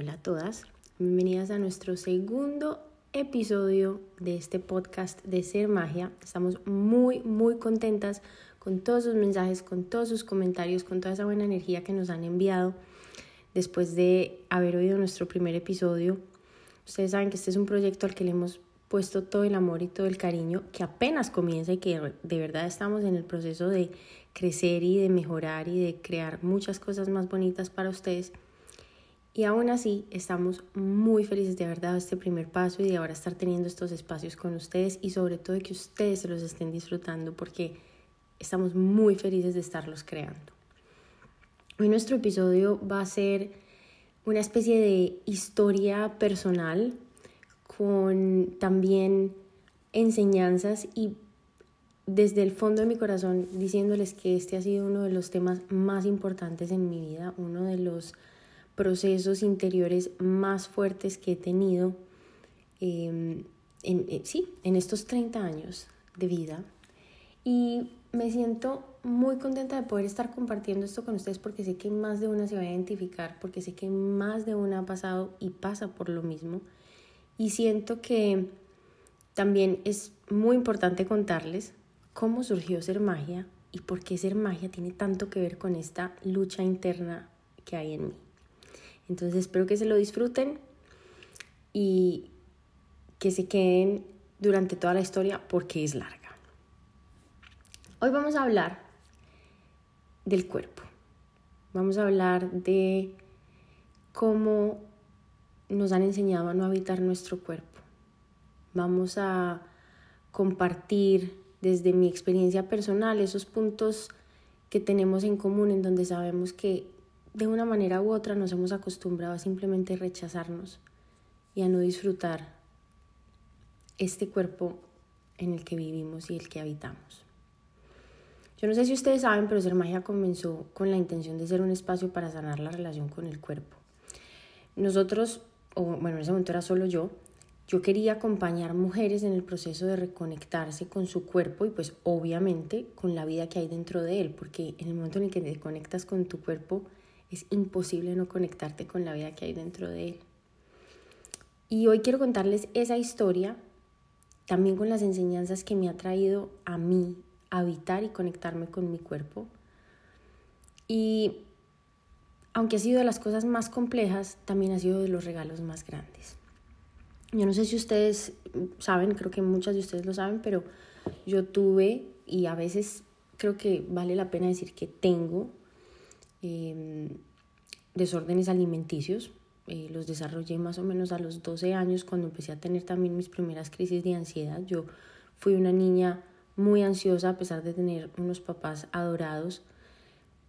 Hola a todas, bienvenidas a nuestro segundo episodio de este podcast de Ser Magia. Estamos muy, muy contentas con todos sus mensajes, con todos sus comentarios, con toda esa buena energía que nos han enviado después de haber oído nuestro primer episodio. Ustedes saben que este es un proyecto al que le hemos puesto todo el amor y todo el cariño, que apenas comienza y que de verdad estamos en el proceso de crecer y de mejorar y de crear muchas cosas más bonitas para ustedes. Y aún así estamos muy felices de haber dado este primer paso y de ahora estar teniendo estos espacios con ustedes y sobre todo de que ustedes se los estén disfrutando porque estamos muy felices de estarlos creando. Hoy nuestro episodio va a ser una especie de historia personal con también enseñanzas y desde el fondo de mi corazón diciéndoles que este ha sido uno de los temas más importantes en mi vida, uno de los procesos interiores más fuertes que he tenido em, en, eh, sí, en estos 30 años de vida. Y me siento muy contenta de poder estar compartiendo esto con ustedes porque sé que más de una se va a identificar, porque sé que más de una ha pasado y pasa por lo mismo. Y siento que también es muy importante contarles cómo surgió Ser Magia y por qué Ser Magia tiene tanto que ver con esta lucha interna que hay en mí. Entonces espero que se lo disfruten y que se queden durante toda la historia porque es larga. Hoy vamos a hablar del cuerpo. Vamos a hablar de cómo nos han enseñado a no habitar nuestro cuerpo. Vamos a compartir desde mi experiencia personal esos puntos que tenemos en común en donde sabemos que de una manera u otra nos hemos acostumbrado a simplemente rechazarnos y a no disfrutar este cuerpo en el que vivimos y el que habitamos. Yo no sé si ustedes saben, pero Ser Magia comenzó con la intención de ser un espacio para sanar la relación con el cuerpo. Nosotros, o bueno, en ese momento era solo yo, yo quería acompañar mujeres en el proceso de reconectarse con su cuerpo y pues obviamente con la vida que hay dentro de él, porque en el momento en el que te conectas con tu cuerpo, es imposible no conectarte con la vida que hay dentro de él. Y hoy quiero contarles esa historia, también con las enseñanzas que me ha traído a mí habitar y conectarme con mi cuerpo. Y aunque ha sido de las cosas más complejas, también ha sido de los regalos más grandes. Yo no sé si ustedes saben, creo que muchas de ustedes lo saben, pero yo tuve y a veces creo que vale la pena decir que tengo Em, desórdenes alimenticios. Eh, los desarrollé más o menos a los 12 años cuando empecé a tener también mis primeras crisis de ansiedad. Yo fui una niña muy ansiosa a pesar de tener unos papás adorados.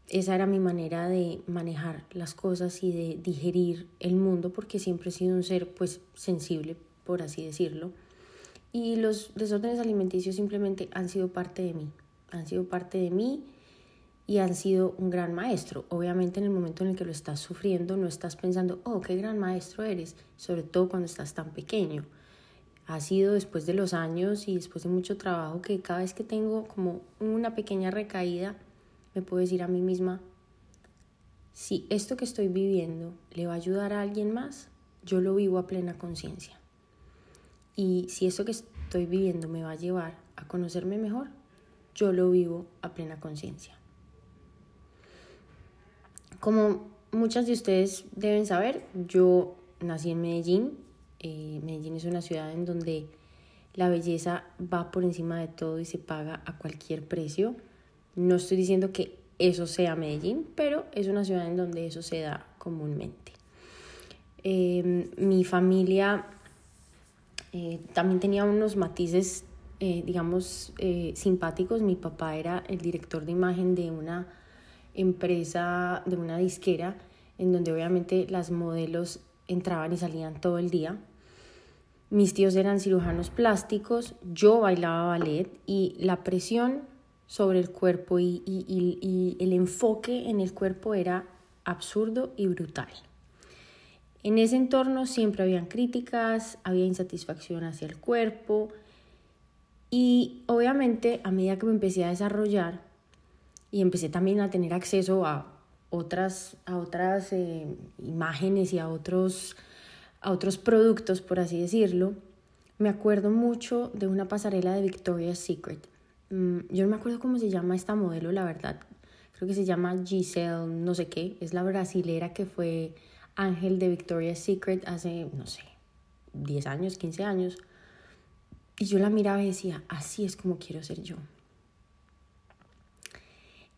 Esa era mi manera de manejar las cosas y de digerir el mundo porque siempre he sido un ser pues sensible, por así decirlo. Y los desórdenes alimenticios simplemente han sido parte de mí, han sido parte de mí y han sido un gran maestro. Obviamente en el momento en el que lo estás sufriendo no estás pensando, oh, qué gran maestro eres, sobre todo cuando estás tan pequeño. Ha sido después de los años y después de mucho trabajo que cada vez que tengo como una pequeña recaída, me puedo decir a mí misma, si esto que estoy viviendo le va a ayudar a alguien más, yo lo vivo a plena conciencia. Y si esto que estoy viviendo me va a llevar a conocerme mejor, yo lo vivo a plena conciencia. Como muchas de ustedes deben saber, yo nací en Medellín. Eh, Medellín es una ciudad en donde la belleza va por encima de todo y se paga a cualquier precio. No estoy diciendo que eso sea Medellín, pero es una ciudad en donde eso se da comúnmente. Em, mi familia eh, también tenía unos matices, eh, digamos, simpáticos. Mi papá era el director de imagen de una empresa de una disquera en donde obviamente las modelos entraban y salían todo el día. Mis tíos eran cirujanos plásticos, yo bailaba ballet y la presión sobre el cuerpo y, y, el enfoque en el cuerpo era absurdo y brutal. En ese entorno siempre habían críticas, había insatisfacción hacia el cuerpo y obviamente a medida que me empecé a desarrollar, y empecé también a tener acceso a otras, a otras eh, imágenes y a otros, a otros productos, por así decirlo, me acuerdo mucho de una pasarela de Victoria's Secret. Mm, yo no me acuerdo cómo se llama esta modelo, la verdad. Creo que se llama Giselle, no sé qué. Es la brasilera que fue ángel de Victoria's Secret hace, no sé, 10 años, 15 años. Y yo la miraba y decía, así es como quiero ser yo.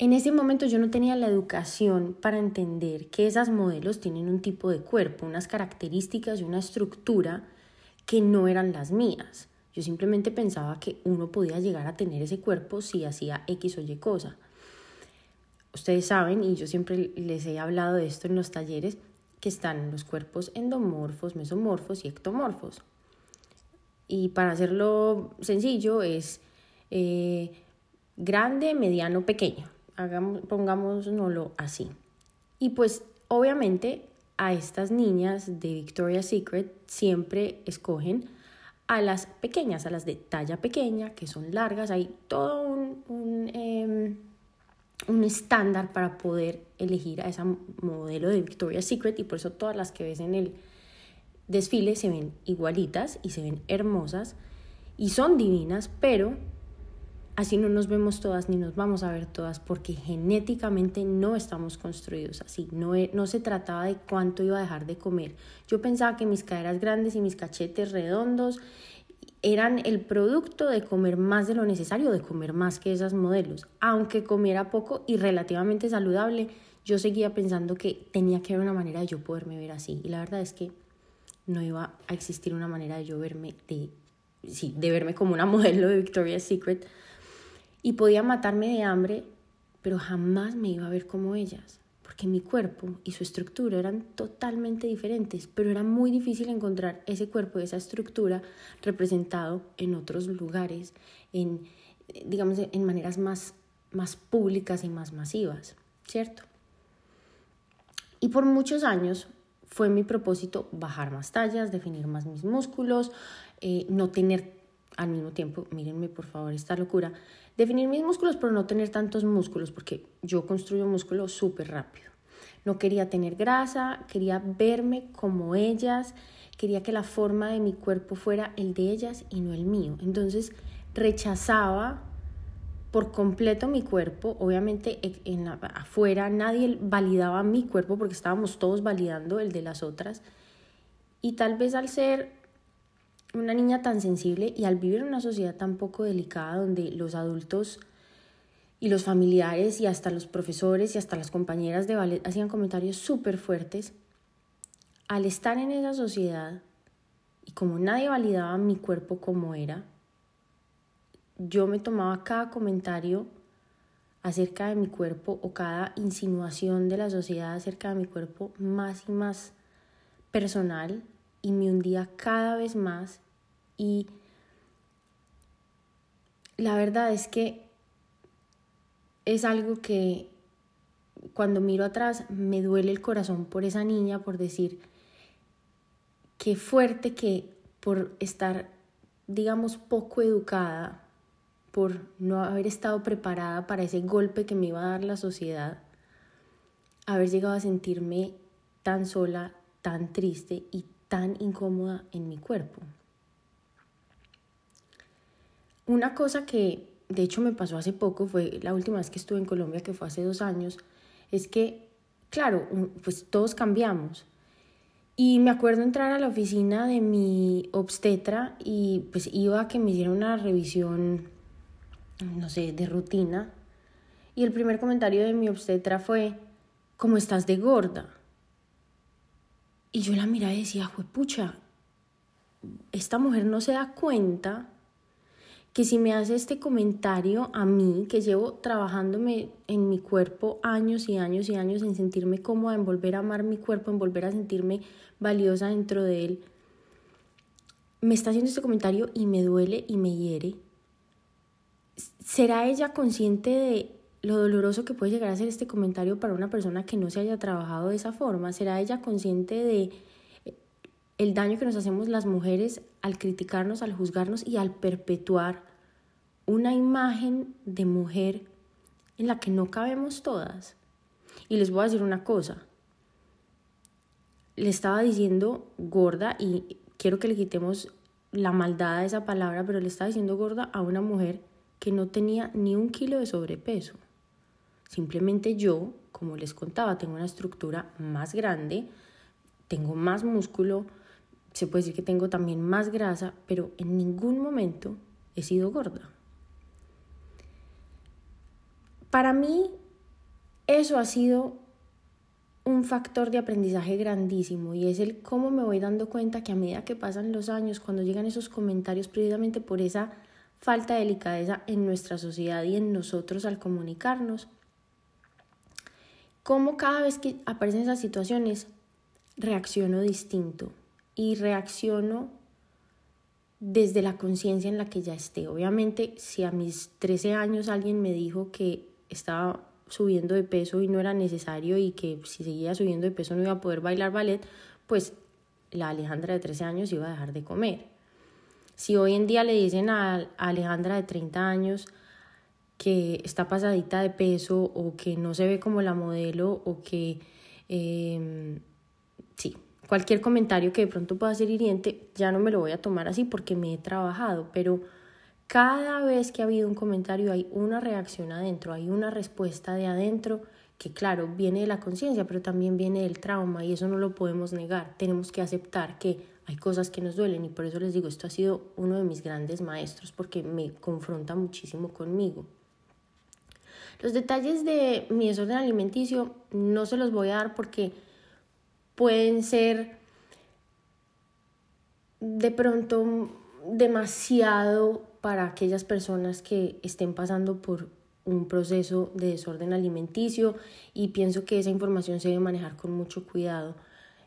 En ese momento yo no tenía la educación para entender que esas modelos tienen un tipo de cuerpo, unas características y una estructura que no eran las mías. Yo simplemente pensaba que uno podía llegar a tener ese cuerpo si hacía X o Y cosa. Ustedes saben, y yo siempre les he hablado de esto en los talleres, que están los cuerpos endomorfos, mesomorfos y ectomorfos. Y para hacerlo sencillo es eh, grande, mediano, pequeño hagamos, pongámoslo así. Y pues obviamente a estas niñas de Victoria's Secret siempre escogen a las pequeñas, a las de talla pequeña, que son largas. Hay todo un, un, em, un estándar para poder elegir a esa modelo de Victoria's Secret y por eso todas las que ves en el desfile se ven igualitas y se ven hermosas y son divinas, pero Así no nos vemos todas ni nos vamos a ver todas porque genéticamente no estamos construidos así. No, e, no se trataba de cuánto iba a dejar de comer. Yo pensaba que mis caderas grandes y mis cachetes redondos eran el producto de comer más de lo necesario, de comer más que esas modelos. Aunque comiera poco y relativamente saludable, yo seguía pensando que tenía que haber una manera de yo poderme ver así. Y la verdad es que no iba a existir una manera de yo verme, de, sí, de verme como una modelo de Victoria's Secret y podía matarme de hambre, pero jamás me iba a ver como ellas, porque mi cuerpo y su estructura eran totalmente diferentes, pero era muy difícil encontrar ese cuerpo y esa estructura representado en otros lugares, en, digamos, en maneras más, más públicas y más masivas, ¿cierto? Y por muchos años fue mi propósito bajar más tallas, definir más mis músculos, eh, no tener al mismo tiempo, mírenme por favor esta locura, definir mis músculos pero no tener tantos músculos porque yo construyo músculos súper rápido. No quería tener grasa, quería verme como ellas, quería que la forma de mi cuerpo fuera el de ellas y no el mío. Entonces rechazaba por completo mi cuerpo. Obviamente en afuera nadie validaba mi cuerpo porque estábamos todos validando el de las otras. Y tal vez al ser una niña tan sensible y al vivir en una sociedad tan poco delicada donde los adultos y los familiares y hasta los profesores y hasta las compañeras de ballet hacían comentarios súper fuertes, al estar en esa sociedad y como nadie validaba mi cuerpo como era, yo me tomaba cada comentario acerca de mi cuerpo o cada insinuación de la sociedad acerca de mi cuerpo más y más personal y me hundía cada vez más. Y la verdad es que es algo que cuando miro atrás me duele el corazón por esa niña, por decir qué fuerte que por estar, digamos, poco educada, por no haber estado preparada para ese golpe que me iba a dar la sociedad, haber llegado a sentirme tan sola, tan triste y tan incómoda en mi cuerpo. Una cosa que de hecho me pasó hace poco, fue la última vez que estuve en Colombia, que fue hace dos años, es que, claro, pues todos cambiamos. Y me acuerdo entrar a la oficina de mi obstetra y pues iba a que me hiciera una revisión, no sé, de rutina. Y el primer comentario de mi obstetra fue, ¿cómo estás de gorda? Y yo la miraba y decía, pucha, esta mujer no se da cuenta que si me hace este comentario a mí, que llevo trabajándome en mi cuerpo años y años y años en sentirme cómoda, en volver a amar mi cuerpo, en volver a sentirme valiosa dentro de él, me está haciendo este comentario y me duele y me hiere. ¿Será ella consciente de lo doloroso que puede llegar a ser este comentario para una persona que no se haya trabajado de esa forma? ¿Será ella consciente de eh, el daño que nos hacemos las mujeres al criticarnos, al juzgarnos y al perpetuar una imagen de mujer en la que no cabemos todas? Y les voy a decir una cosa. Le estaba diciendo gorda y quiero que le quitemos la maldad a esa palabra, pero le estaba diciendo gorda a una mujer que no tenía ni un kilo de sobrepeso. Simplemente yo, como les contaba, tengo una estructura más grande, tengo más músculo, se puede decir que tengo también más grasa, pero en ningún momento he sido gorda. Para mí, eso ha sido un factor de aprendizaje grandísimo y es el cómo me voy dando cuenta que a medida que pasan los años, cuando llegan esos comentarios precisamente por esa falta de delicadeza en nuestra sociedad y en nosotros al comunicarnos, cómo cada vez que aparecen esas situaciones reacciono distinto y reacciono desde la conciencia en la que ya esté. Obviamente, si a mis 13 años alguien me dijo que estaba subiendo de peso y no era necesario y que si seguía subiendo de peso no iba a poder bailar ballet, pues la Alejandra de 13 años iba a dejar de comer. Si hoy en día le dicen a Alejandra de 30 años que está pasadita de peso o que no se ve como la modelo o que em, sí, cualquier comentario que de pronto pueda ser hiriente, ya no me lo voy a tomar así porque me he trabajado, pero cada vez que ha habido un comentario hay una reacción adentro, hay una respuesta de adentro que claro, viene de la conciencia, pero también viene del trauma y eso no lo podemos negar. Tenemos que aceptar que hay cosas que nos duelen y por eso les digo, esto ha sido uno de mis grandes maestros porque me confronta muchísimo conmigo. Los detalles de mi desorden alimenticio no se los voy a dar porque pueden ser de pronto demasiado para aquellas personas que estén pasando por un proceso de desorden alimenticio y pienso que esa información se debe manejar con mucho cuidado.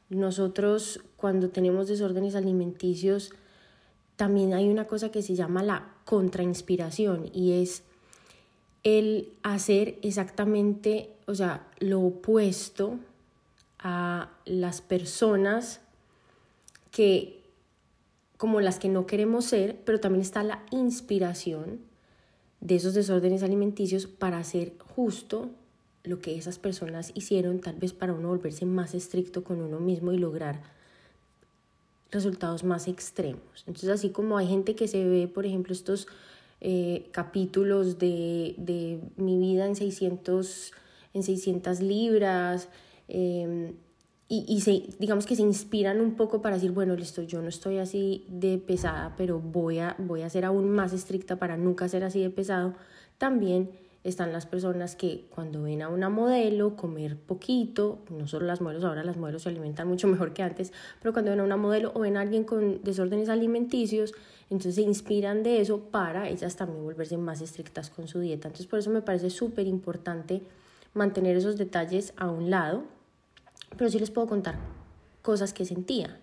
Nosotros cuando tenemos desórdenes alimenticios también hay una cosa que se llama la contrainspiración y es el hacer exactamente, o sea, lo opuesto a las personas que como las que no queremos ser, pero también está la inspiración de esos desórdenes alimenticios para hacer justo lo que esas personas hicieron, tal vez para uno volverse más estricto con uno mismo y lograr resultados más extremos. Entonces, así como hay gente que se ve, por ejemplo, estos eh, capítulos de, de, mi vida en 600, en 600 libras, eh, y, y se, digamos que se inspiran un poco para decir, bueno, listo, yo no estoy así de pesada, pero voy a, voy a ser aún más estricta para nunca ser así de pesado, también están las personas que cuando ven a una modelo comer poquito, no solo las modelos, ahora las modelos se alimentan mucho mejor que antes, pero cuando ven a una modelo o ven a alguien con desórdenes alimenticios, entonces se inspiran de eso para ellas también volverse más estrictas con su dieta. Entonces por eso me parece súper importante mantener esos detalles a un lado pero sí les puedo contar cosas que sentía.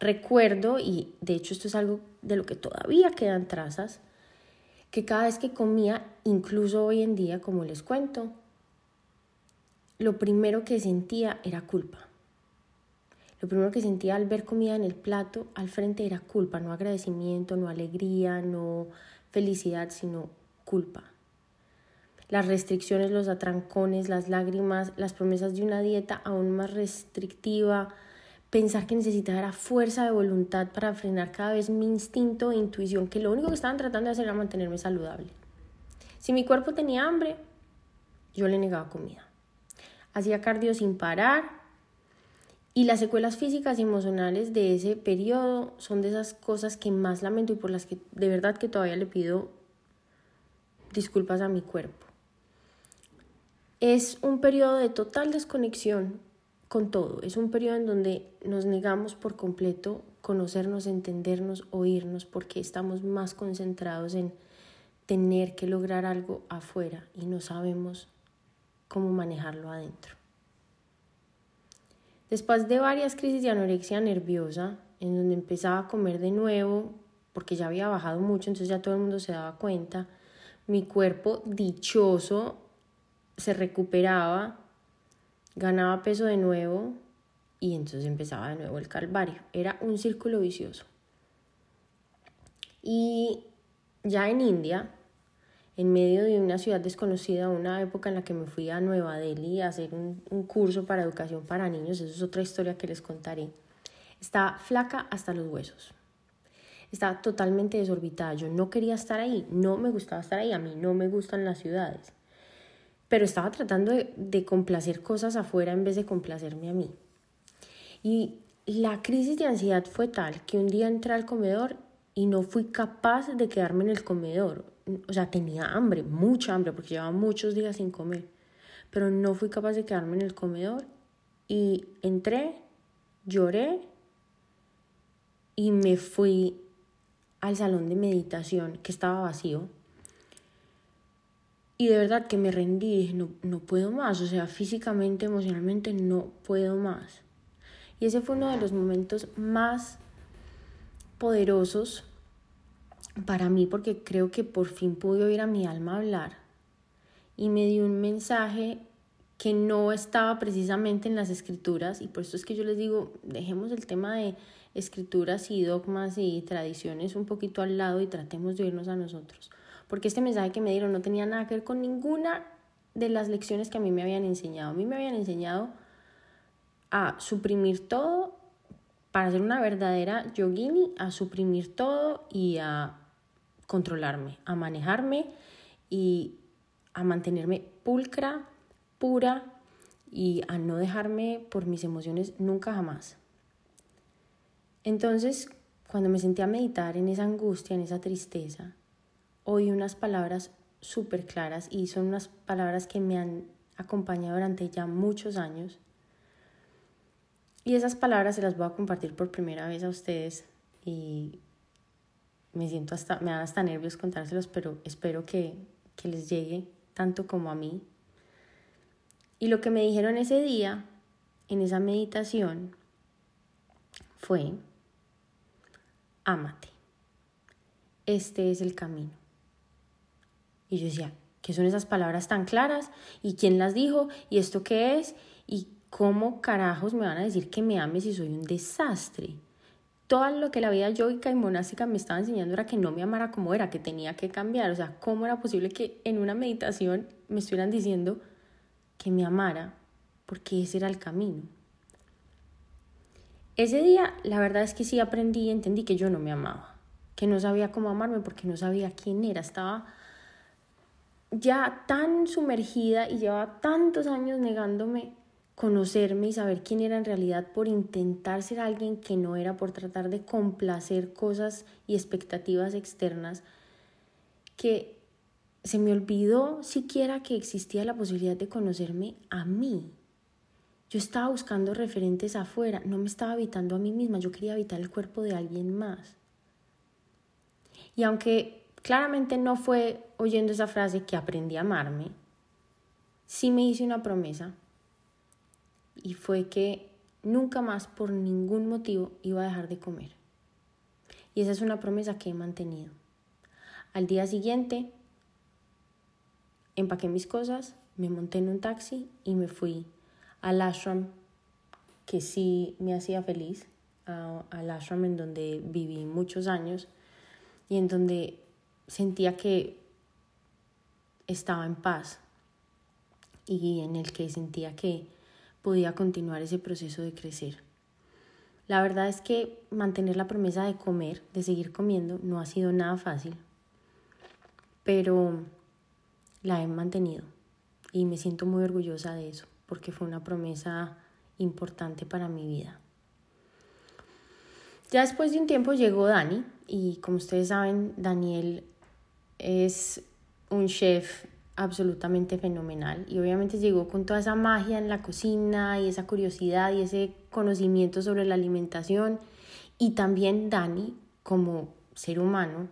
Recuerdo, y de hecho esto es algo de lo que todavía quedan trazas, que cada vez que comía, incluso hoy en día, como les cuento, lo primero que sentía era culpa. Lo primero que sentía al ver comida en el plato al frente era culpa, no agradecimiento, no alegría, no felicidad, sino culpa las restricciones, los atrancones, las lágrimas, las promesas de una dieta aún más restrictiva, pensar que necesitaba fuerza de voluntad para frenar cada vez mi instinto e intuición, que lo único que estaban tratando de hacer era mantenerme saludable. Si mi cuerpo tenía hambre, yo le negaba comida. Hacía cardio sin parar y las secuelas físicas y emocionales de ese periodo son de esas cosas que más lamento y por las que de verdad que todavía le pido disculpas a mi cuerpo. Es un periodo de total desconexión con todo. Es un periodo en donde nos negamos por completo conocernos, entendernos, oírnos, porque estamos más concentrados en tener que lograr algo afuera y no sabemos cómo manejarlo adentro. Después de varias crisis de anorexia nerviosa, en donde empezaba a comer de nuevo, porque ya había bajado mucho, entonces ya todo el mundo se daba cuenta, mi cuerpo dichoso se recuperaba, ganaba peso de nuevo y entonces empezaba de nuevo el calvario. Era un círculo vicioso. Y ya en India, en medio de una ciudad desconocida, una época en la que me fui a Nueva Delhi a hacer un, curso para educación para niños, eso es otra historia que les contaré. Estaba flaca hasta los huesos. Estaba totalmente desorbitada. Yo no quería estar ahí, no me gustaba estar ahí, a mí no me gustan las ciudades. Pero estaba tratando de complacer cosas afuera en vez de complacerme a mí. Y la crisis de ansiedad fue tal que un día entré al comedor y no fui capaz de quedarme en el comedor. O sea, tenía hambre, mucha hambre, porque llevaba muchos días sin comer. Pero no fui capaz de quedarme en el comedor y entré, lloré y me fui al salón de meditación que estaba vacío. Y de verdad que me rendí, dije, no, no puedo más, o sea, físicamente, emocionalmente, no puedo más. Y ese fue uno de los momentos más poderosos para mí porque creo que por fin pude oír a mi alma hablar y me dio un mensaje que no estaba precisamente en las escrituras y por eso es que yo les digo, dejemos el tema de escrituras y dogmas y tradiciones un poquito al lado y tratemos de oírnos a nosotros, porque este mensaje que me dieron no tenía nada que ver con ninguna de las lecciones que a mí me habían enseñado. A mí me habían enseñado a suprimir todo para ser una verdadera yogini, a suprimir todo y a controlarme, a manejarme y a mantenerme pulcra, pura y a no dejarme por mis emociones nunca jamás. Entonces, cuando me senté a meditar en esa angustia, en esa tristeza, oí unas palabras súper claras y son unas palabras que me han acompañado durante ya muchos años y esas palabras se las voy a compartir por primera vez a ustedes y me siento hasta, me dan hasta nervios contárselos, pero espero que, que les llegue tanto como a mí. Y lo que me dijeron ese día, en esa meditación, fue, ámate, este es el camino. Y yo decía, ¿qué son esas palabras tan claras? ¿Y quién las dijo? ¿Y esto qué es? ¿Y ¿cómo carajos me van a decir que me ame si soy un desastre? Todo lo que la vida yoica y monástica me estaba enseñando era que no me amara como era, que tenía que cambiar. O sea, ¿cómo era posible que en una meditación me estuvieran diciendo que me amara? Porque ese era el camino. Ese día, la verdad es que sí aprendí y entendí que yo no me amaba, que no sabía cómo amarme porque no sabía quién era. Estaba ya tan sumergida y llevaba tantos años negándome conocerme y saber quién era en realidad por intentar ser alguien que no era, por tratar de complacer cosas y expectativas externas, que se me olvidó siquiera que existía la posibilidad de conocerme a mí. Yo estaba buscando referentes afuera, no me estaba habitando a mí misma, yo quería habitar el cuerpo de alguien más. Y aunque claramente no fue oyendo esa frase que aprendí a amarme, sí me hice una promesa y fue que nunca más por ningún motivo iba a dejar de comer. Y esa es una promesa que he mantenido. Al día siguiente empaqué mis cosas, me monté en un taxi y me fui al ashram que sí me hacía feliz, al ashram en donde viví muchos años y en donde sentía que estaba en paz y en el que sentía que podía continuar ese proceso de crecer. La verdad es que mantener la promesa de comer, de seguir comiendo, no ha sido nada fácil, pero la he mantenido y me siento muy orgullosa de eso, porque fue una promesa importante para mi vida. Ya después de un tiempo llegó Dani y como ustedes saben, Daniel es un chef absolutamente fenomenal y obviamente llegó con toda esa magia en la cocina y esa curiosidad y ese conocimiento sobre la alimentación y también Dani como ser humano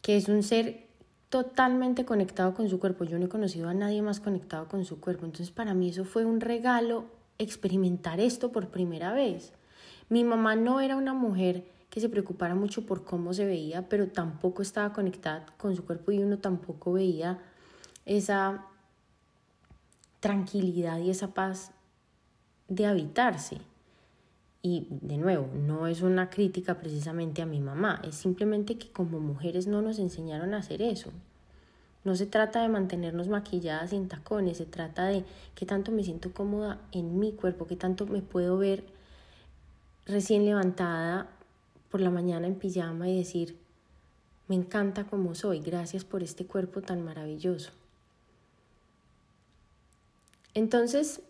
que es un ser totalmente conectado con su cuerpo. Yo no he conocido a nadie más conectado con su cuerpo. Entonces para mí eso fue un regalo experimentar esto por primera vez. Mi mamá no era una mujer que se preocupara mucho por cómo se veía, pero tampoco estaba conectada con su cuerpo y uno tampoco veía esa tranquilidad y esa paz de habitarse. Y de nuevo, no es una crítica precisamente a mi mamá, es simplemente que como mujeres no nos enseñaron a hacer eso. No se trata de mantenernos maquilladas sin tacones, se trata de qué tanto me siento cómoda en mi cuerpo, qué tanto me puedo ver recién levantada por la mañana en pijama y decir, me encanta como soy, gracias por este cuerpo tan maravilloso. Entonces,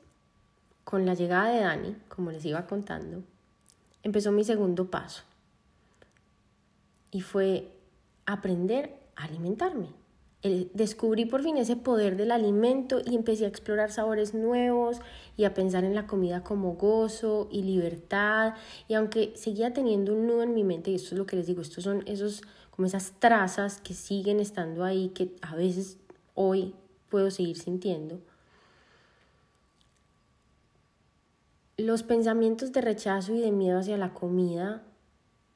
con la llegada de Dani, como les iba contando, empezó mi segundo paso. Y fue aprender a alimentarme. Descubrí por fin ese poder del alimento y empecé a explorar sabores nuevos y a pensar en la comida como gozo y libertad. Y aunque seguía teniendo un nudo en mi mente, y esto es lo que les digo, estos son esos, como esas trazas que siguen estando ahí, que a veces hoy puedo seguir sintiendo, Los pensamientos de rechazo y de miedo hacia la comida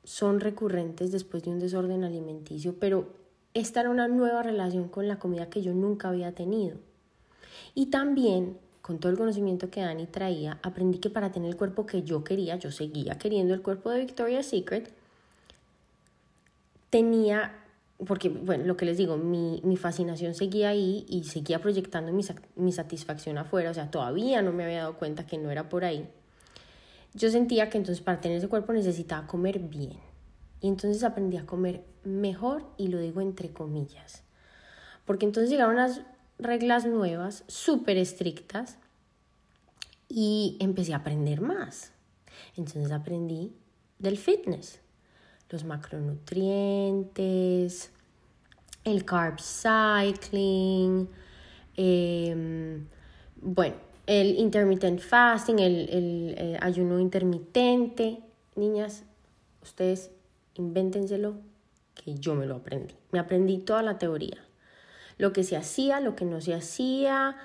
son recurrentes después de un desorden alimenticio, pero esta era una nueva relación con la comida que yo nunca había tenido. Y también, con todo el conocimiento que Dani traía, aprendí que para tener el cuerpo que yo quería, yo seguía queriendo el cuerpo de Victoria's Secret, tenía, porque, bueno, lo que les digo, mi, fascinación seguía ahí y seguía proyectando mi, mi satisfacción afuera, o sea, todavía no me había dado cuenta que no era por ahí yo sentía que entonces para tener ese cuerpo necesitaba comer bien. Y entonces aprendí a comer mejor y lo digo entre comillas. Porque entonces llegaron unas reglas nuevas, súper estrictas, y empecé a aprender más. Entonces aprendí del fitness, los macronutrientes, el carb cycling, em, bueno, el intermittent fasting, el, el eh, ayuno intermitente. Niñas, ustedes invéntenselo, que yo me lo aprendí. Me aprendí toda la teoría. Lo que se hacía, lo que no se hacía,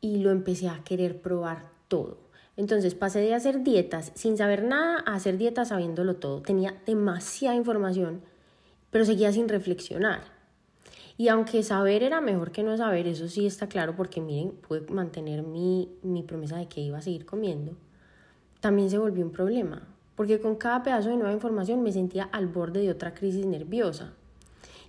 y lo empecé a querer probar todo. Entonces pasé de hacer dietas sin saber nada a hacer dietas sabiéndolo todo. Tenía demasiada información, pero seguía sin reflexionar. Y aunque saber era mejor que no saber, eso sí está claro porque miren, pude mantener mi, mi promesa de que iba a seguir comiendo, también se volvió un problema, porque con cada pedazo de nueva información me sentía al borde de otra crisis nerviosa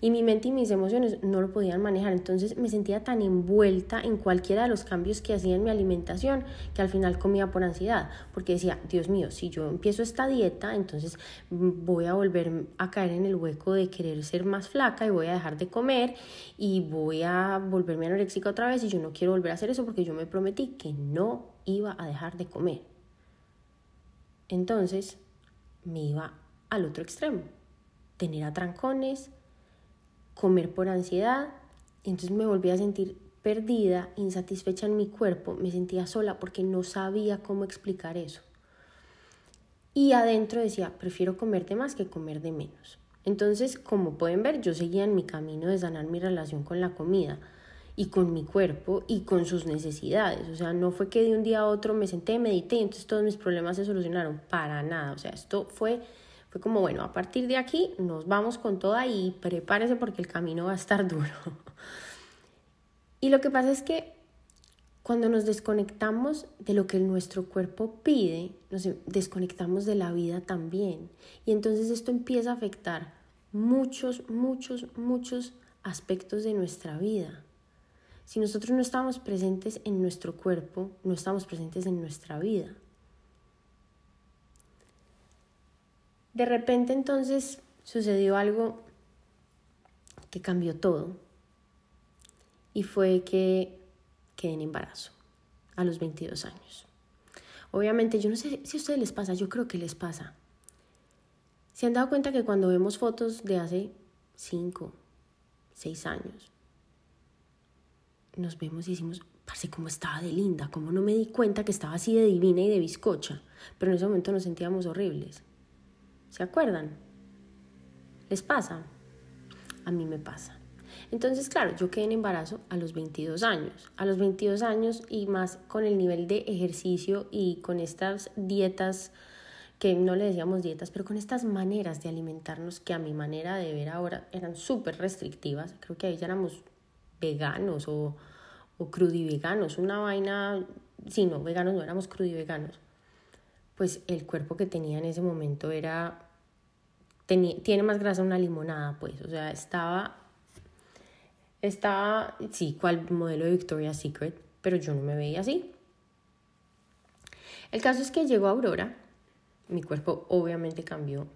y mi mente y mis emociones no lo podían manejar. Entonces me sentía tan envuelta en cualquiera de los cambios que hacía en mi alimentación que al final comía por ansiedad, porque decía, Dios mío, si yo empiezo esta dieta, entonces voy a volver a caer en el hueco de querer ser más flaca y voy a dejar de comer y voy a volverme anoréxica otra vez y yo no quiero volver a hacer eso porque yo me prometí que no iba a dejar de comer. Entonces me iba al otro extremo, tener atrancones, comer por ansiedad. Entonces me volví a sentir perdida, insatisfecha en mi cuerpo, me sentía sola porque no sabía cómo explicar eso. Y adentro decía, prefiero comer de más que comer de menos. Entonces, como pueden ver, yo seguía en mi camino de sanar mi relación con la comida y con mi cuerpo y con sus necesidades. O sea, no fue que de un día a otro me senté, medité y entonces todos mis problemas se solucionaron. Para nada. O sea, esto fue como, bueno, a partir de aquí nos vamos con toda y prepárese porque el camino va a estar duro. y lo que pasa es que cuando nos desconectamos de lo que nuestro cuerpo pide, nos desconectamos de la vida también. Y entonces esto empieza a afectar muchos, muchos, muchos aspectos de nuestra vida. Si nosotros no estamos presentes en nuestro cuerpo, no estamos presentes en nuestra vida. De repente entonces sucedió algo que cambió todo y fue que quedé en embarazo a los 22 años. Obviamente yo no sé si a ustedes les pasa, yo creo que les pasa. ¿Se han dado cuenta que cuando vemos fotos de hace 5, 6 años, nos vemos y decimos, parece como estaba de linda, como no me di cuenta que estaba así de divina y de bizcocha, pero en ese momento nos sentíamos horribles. ¿Se acuerdan? ¿Les pasa? A mí me pasa. Entonces, claro, yo quedé en embarazo a los 22 años. A los 22 años y más con el nivel de ejercicio y con estas dietas, que no le decíamos dietas, pero con estas maneras de alimentarnos que a mi manera de ver ahora eran súper restrictivas. Creo que ahí ya éramos veganos o, o crudiveganos, una vaina, sí, no, veganos no éramos crudiveganos pues el cuerpo que tenía en ese momento era, tenía, tiene más grasa una limonada, pues, o sea, estaba Estaba, sí, cual modelo de Victoria's Secret, pero yo no me veía así. El caso es que llegó Aurora, mi cuerpo obviamente cambió,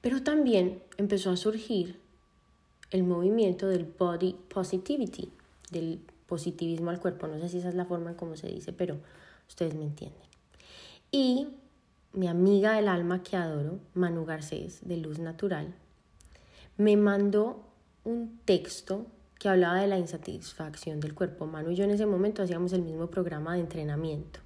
pero también empezó a surgir el movimiento del body positivity, del positivismo al cuerpo. No sé si esa es la forma en cómo se dice, pero ustedes me entienden. Y mi amiga del alma que adoro, Manu Garcés, de Luz Natural, me mandó un texto que hablaba de la insatisfacción del cuerpo. Manu y yo en ese momento hacíamos el mismo programa de entrenamiento.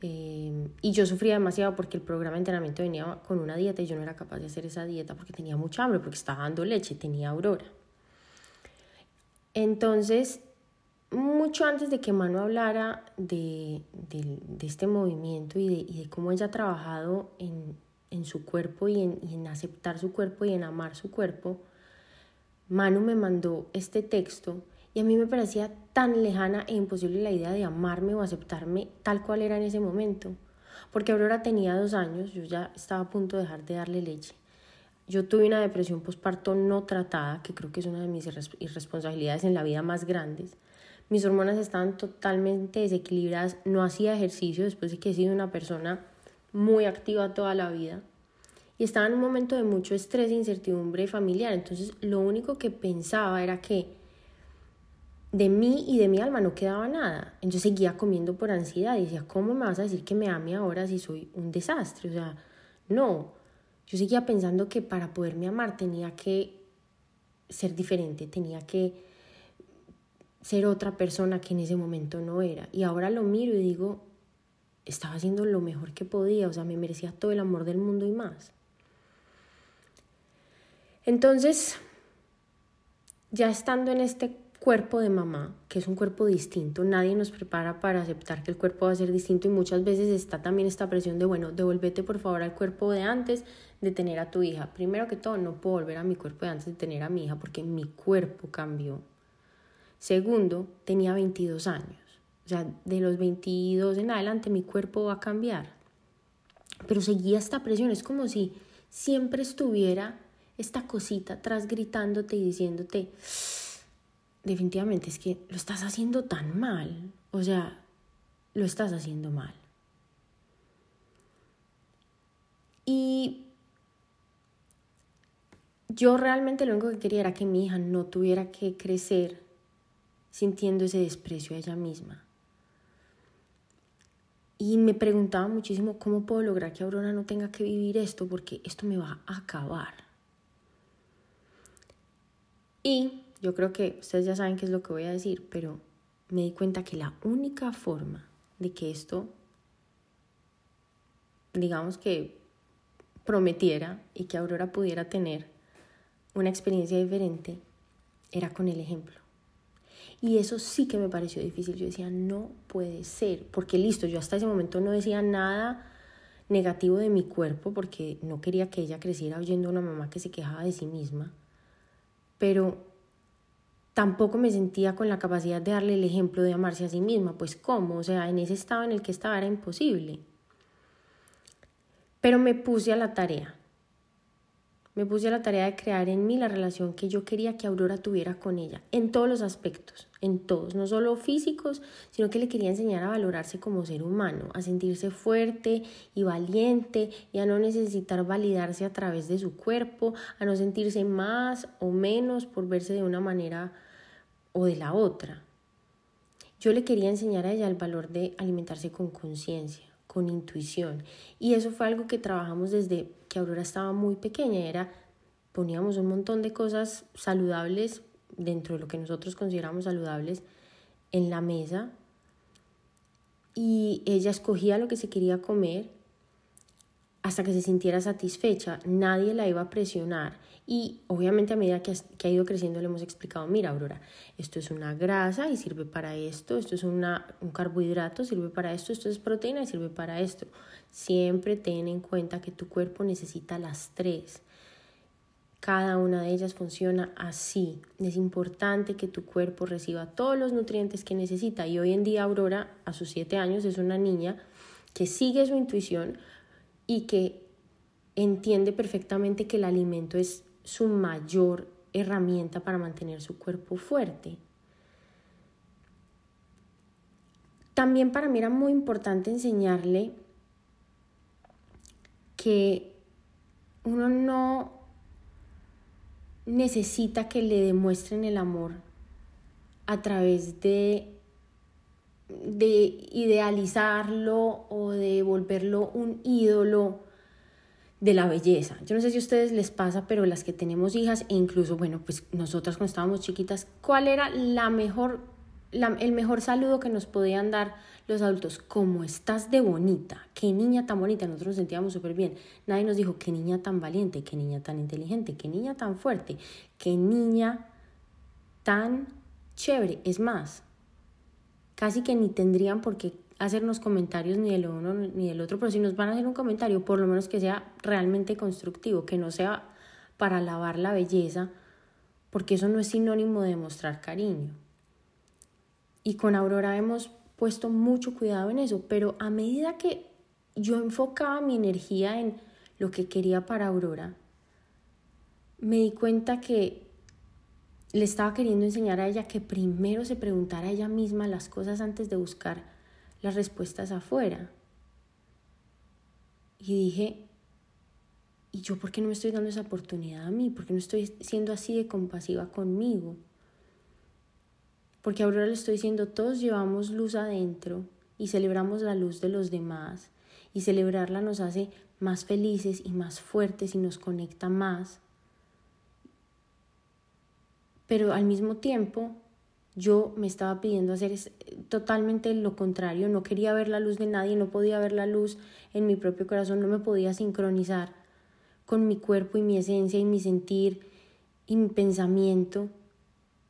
Eh, y yo sufría demasiado porque el programa de entrenamiento venía con una dieta y yo no era capaz de hacer esa dieta porque tenía mucha hambre, porque estaba dando leche, tenía aurora. Entonces, mucho antes de que Manu hablara de, este movimiento y de, cómo ella ha trabajado en, su cuerpo y en, y en aceptar su cuerpo y en amar su cuerpo, Manu me mandó este texto y a mí me parecía tan lejana e imposible la idea de amarme o aceptarme tal cual era en ese momento. Porque Aurora tenía dos años, yo ya estaba a punto de dejar de darle leche. Yo tuve una depresión postparto no tratada, que creo que es una de mis irresponsabilidades en la vida más grandes. Mis hormonas estaban totalmente desequilibradas, no hacía ejercicio después de que he sido una persona muy activa toda la vida. Y estaba en un momento de mucho estrés e incertidumbre familiar. Entonces lo único que pensaba era que de mí y de mi alma no quedaba nada. Entonces seguía comiendo por ansiedad y decía, ¿cómo me vas a decir que me ame ahora si soy un desastre? O sea, no. Yo seguía pensando que para poderme amar tenía que ser diferente, tenía que ser otra persona que en ese momento no era. Y ahora lo miro y digo, estaba haciendo lo mejor que podía, o sea, me merecía todo el amor del mundo y más. Entonces, ya estando en este cuerpo de mamá, que es un cuerpo distinto, nadie nos prepara para aceptar que el cuerpo va a ser distinto y muchas veces está también esta presión de, bueno, devuélvete por favor al cuerpo de antes de tener a tu hija. Primero que todo, no puedo volver a mi cuerpo de antes de tener a mi hija porque mi cuerpo cambió. Segundo, tenía 22 años. O sea, de los 22 en adelante mi cuerpo va a cambiar. Pero seguía esta presión, es como si siempre estuviera esta cosita atrás gritándote y diciéndote, definitivamente es que lo estás haciendo tan mal. O sea, lo estás haciendo mal. Y yo realmente lo único que quería era que mi hija no tuviera que crecer sintiendo ese desprecio a ella misma. Y me preguntaba muchísimo cómo puedo lograr que Aurora no tenga que vivir esto porque esto me va a acabar. Y yo creo que ustedes ya saben qué es lo que voy a decir, pero me di cuenta que la única forma de que esto, digamos que prometiera y que Aurora pudiera tener una experiencia diferente, era con el ejemplo. Y eso sí que me pareció difícil. Yo decía, no puede ser, porque listo, yo hasta ese momento no decía nada negativo de mi cuerpo porque no quería que ella creciera oyendo a una mamá que se quejaba de sí misma. Pero tampoco me sentía con la capacidad de darle el ejemplo de amarse a sí misma, pues cómo, o sea, en ese estado en el que estaba era imposible. Pero me puse a la tarea. Me puse a la tarea de crear en mí la relación que yo quería que Aurora tuviera con ella, en todos los aspectos, en todos, no solo físicos, sino que le quería enseñar a valorarse como ser humano, a sentirse fuerte y valiente y a no necesitar validarse a través de su cuerpo, a no sentirse más o menos por verse de una manera o de la otra. Yo le quería enseñar a ella el valor de alimentarse con conciencia, con intuición. Y eso fue algo que trabajamos desde que Aurora estaba muy pequeña. Era, poníamos un montón de cosas saludables dentro de lo que nosotros consideramos saludables en la mesa. Y ella escogía lo que se quería comer hasta que se sintiera satisfecha. Nadie la iba a presionar. Y obviamente a medida que, ha ido creciendo le hemos explicado, mira Aurora, esto es una grasa y sirve para esto, esto es una, un carbohidrato, sirve para esto, esto es proteína y sirve para esto. Siempre ten en cuenta que tu cuerpo necesita las tres. Cada una de ellas funciona así. Es importante que tu cuerpo reciba todos los nutrientes que necesita. Y hoy en día Aurora, a sus siete años, es una niña que sigue su intuición y que entiende perfectamente que el alimento es su mayor herramienta para mantener su cuerpo fuerte. También para mí era muy importante enseñarle que uno no necesita que le demuestren el amor a través de, de idealizarlo o de volverlo un ídolo de la belleza. Yo no sé si a ustedes les pasa, pero las que tenemos hijas e incluso, bueno, pues nosotras cuando estábamos chiquitas, ¿cuál era la mejor, el mejor saludo que nos podían dar los adultos? ¿Cómo estás de bonita? ¿Qué niña tan bonita? Nosotros nos sentíamos súper bien. Nadie nos dijo, qué niña tan valiente, qué niña tan inteligente, qué niña tan fuerte, qué niña tan chévere. Es más, casi que ni tendrían por qué hacernos comentarios ni del uno ni del otro, pero si nos van a hacer un comentario, por lo menos que sea realmente constructivo, que no sea para alabar la belleza, porque eso no es sinónimo de mostrar cariño. Y con Aurora hemos puesto mucho cuidado en eso, pero a medida que yo enfocaba mi energía en lo que quería para Aurora, me di cuenta que le estaba queriendo enseñar a ella que primero se preguntara a ella misma las cosas antes de buscar las respuestas afuera. Y dije, ¿y yo por qué no me estoy dando esa oportunidad a mí? ¿Por qué no estoy siendo así de compasiva conmigo? Porque ahora le estoy diciendo, todos llevamos luz adentro y celebramos la luz de los demás. Y celebrarla nos hace más felices y más fuertes y nos conecta más. Pero al mismo tiempo yo me estaba pidiendo hacer totalmente lo contrario, no quería ver la luz de nadie, no podía ver la luz en mi propio corazón, no me podía sincronizar con mi cuerpo y mi esencia y mi sentir y mi pensamiento,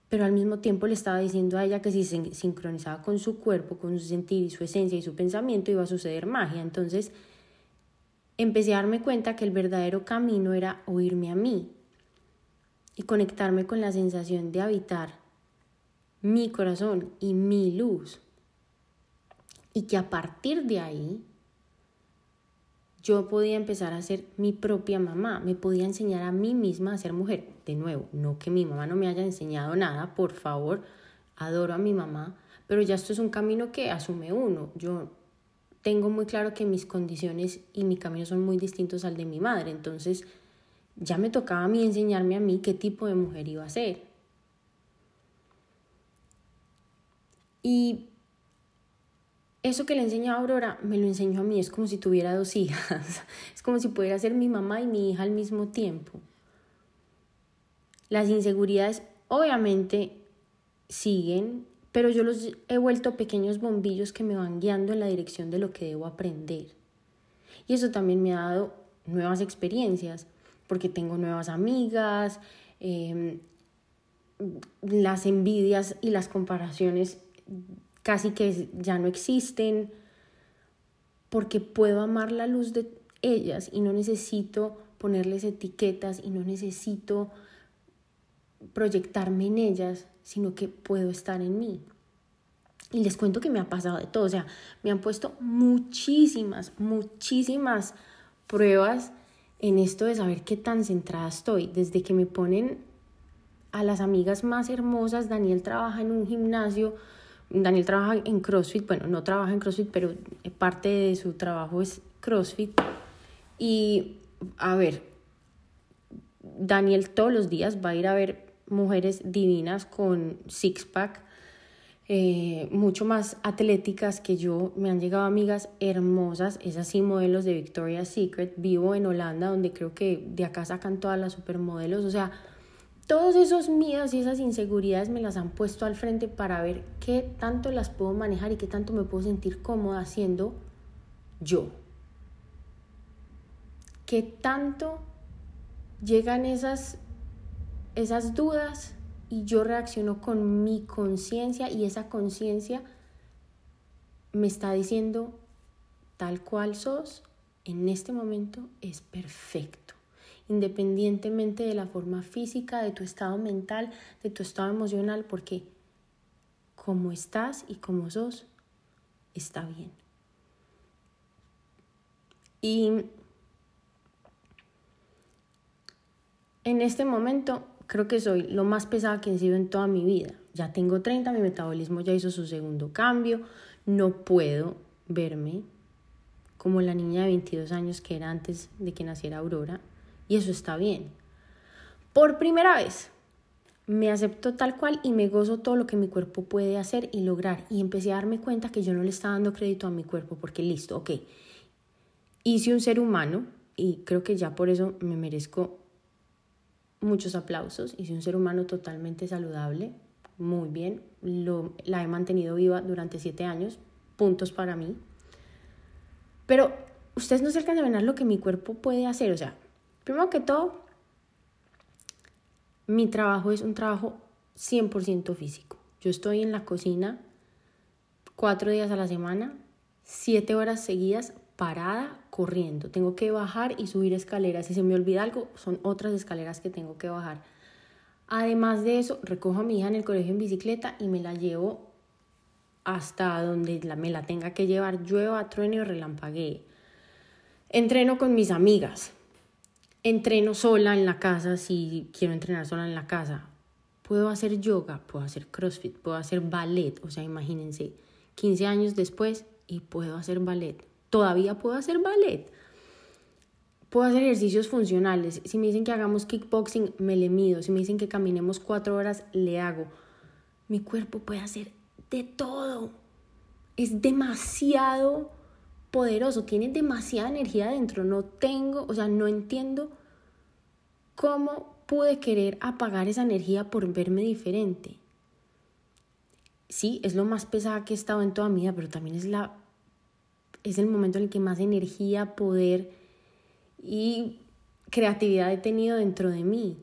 pero al mismo tiempo le estaba diciendo a ella que si se sincronizaba con su cuerpo, con su sentir y su esencia y su pensamiento iba a suceder magia. Entonces empecé a darme cuenta que el verdadero camino era oírme a mí y conectarme con la sensación de habitar mi corazón y mi luz. Y que a partir de ahí yo podía empezar a ser mi propia mamá, me podía enseñar a mí misma a ser mujer. De nuevo, no que mi mamá no me haya enseñado nada, por favor, adoro a mi mamá, pero ya esto es un camino que asume uno. Yo tengo muy claro que mis condiciones y mi camino son muy distintos al de mi madre, entonces ya me tocaba a mí enseñarme a mí qué tipo de mujer iba a ser. Y eso que le enseñó a Aurora me lo enseñó a mí, es como si tuviera dos hijas, es como si pudiera ser mi mamá y mi hija al mismo tiempo. Las inseguridades obviamente siguen, pero yo los he vuelto pequeños bombillos que me van guiando en la dirección de lo que debo aprender. Y eso también me ha dado nuevas experiencias, porque tengo nuevas amigas, em, las envidias y las comparaciones casi que ya no existen, porque puedo amar la luz de ellas y no necesito ponerles etiquetas y no necesito proyectarme en ellas, sino que puedo estar en mí. Y les cuento que me ha pasado de todo, o sea, me han puesto muchísimas, muchísimas pruebas en esto de saber qué tan centrada estoy, desde que me ponen a las amigas más hermosas, Daniel trabaja en un gimnasio Daniel trabaja en CrossFit, bueno, no trabaja en CrossFit, pero parte de su trabajo es CrossFit. Y a ver, Daniel todos los días va a ir a ver mujeres divinas con six-pack, eh, mucho más atléticas que yo. Me han llegado amigas hermosas, esas sí modelos de Victoria's Secret. Vivo en Holanda, donde creo que de acá sacan todas las supermodelos. O sea, todos esos miedos y esas inseguridades me las han puesto al frente para ver qué tanto las puedo manejar y qué tanto me puedo sentir cómoda haciendo yo. Qué tanto llegan esas, esas dudas y yo reacciono con mi conciencia y esa conciencia me está diciendo tal cual sos en este momento es perfecto independientemente de la forma física, de tu estado mental, de tu estado emocional, porque como estás y como sos, está bien. Y en este momento creo que soy lo más pesada que he sido en toda mi vida. Ya tengo 30, mi metabolismo ya hizo su segundo cambio. No puedo verme como la niña de 22 años que era antes de que naciera Aurora. Y eso está bien. Por primera vez me acepto tal cual y me gozo todo lo que mi cuerpo puede hacer y lograr. Y empecé a darme cuenta que yo no le estaba dando crédito a mi cuerpo porque listo, ok. Hice un ser humano y creo que ya por eso me merezco muchos aplausos. Hice un ser humano totalmente saludable, muy bien. Lo, la he mantenido viva durante siete años, puntos para mí. Pero ustedes no se alcanzan a ver lo que mi cuerpo puede hacer. O sea, primero que todo, mi trabajo es un trabajo 100% físico. Yo estoy en la cocina cuatro días a la semana, siete horas seguidas, parada, corriendo. Tengo que bajar y subir escaleras. Si se me olvida algo, son otras escaleras que tengo que bajar. Además de eso, recojo a mi hija en el colegio en bicicleta y me la llevo hasta donde me la tenga que llevar, llueva, truene o relampaguee. Entreno con mis amigas. Entreno sola en la casa si quiero entrenar sola en la casa. Puedo hacer yoga, puedo hacer crossfit, puedo hacer ballet. O sea, imagínense, 15 años después y puedo hacer ballet. Todavía puedo hacer ballet. Puedo hacer ejercicios funcionales. Si me dicen que hagamos kickboxing, me le mido. Si me dicen que caminemos cuatro horas, le hago. Mi cuerpo puede hacer de todo. Es demasiado poderoso, tiene demasiada energía dentro. No tengo, o sea, no entiendo cómo pude querer apagar esa energía por verme diferente. Sí, es lo más pesada que he estado en toda mi vida, pero también es la es el momento en el que más energía, poder y creatividad he tenido dentro de mí.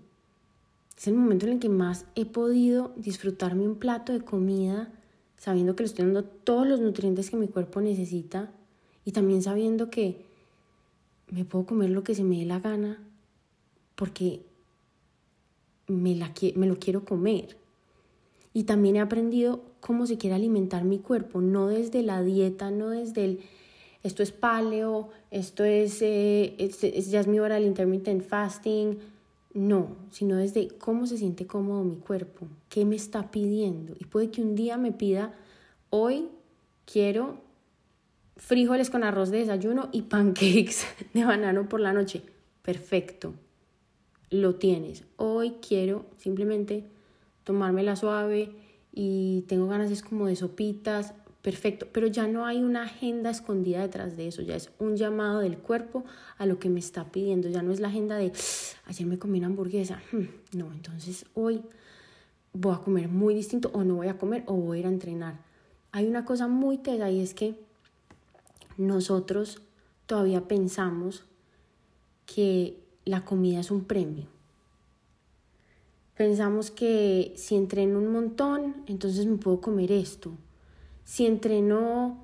Es el momento en el que más he podido disfrutarme un plato de comida sabiendo que le estoy dando todos los nutrientes que mi cuerpo necesita y también sabiendo que me puedo comer lo que se me dé la gana porque me, la, me lo quiero comer. Y también he aprendido cómo se quiere alimentar mi cuerpo, no desde la dieta, no desde el esto es paleo, esto es, eh, es, ya es mi hora del intermittent fasting, no, sino desde cómo se siente cómodo mi cuerpo, qué me está pidiendo. Y puede que un día me pida, hoy quiero frijoles con arroz de desayuno y pancakes de banano por la noche. Perfecto, lo tienes. Hoy quiero simplemente tomármela suave y tengo ganas es como de sopitas perfecto, pero ya no hay una agenda escondida detrás de eso, ya es un llamado del cuerpo a lo que me está pidiendo, ya no es la agenda de ayer me comí una hamburguesa, hmm, no, entonces hoy voy a comer muy distinto o no voy a comer o voy a ir a entrenar. Hay una cosa muy tesa y es que nosotros todavía pensamos que la comida es un premio. Pensamos que si entreno un montón, entonces me puedo comer esto si entrenó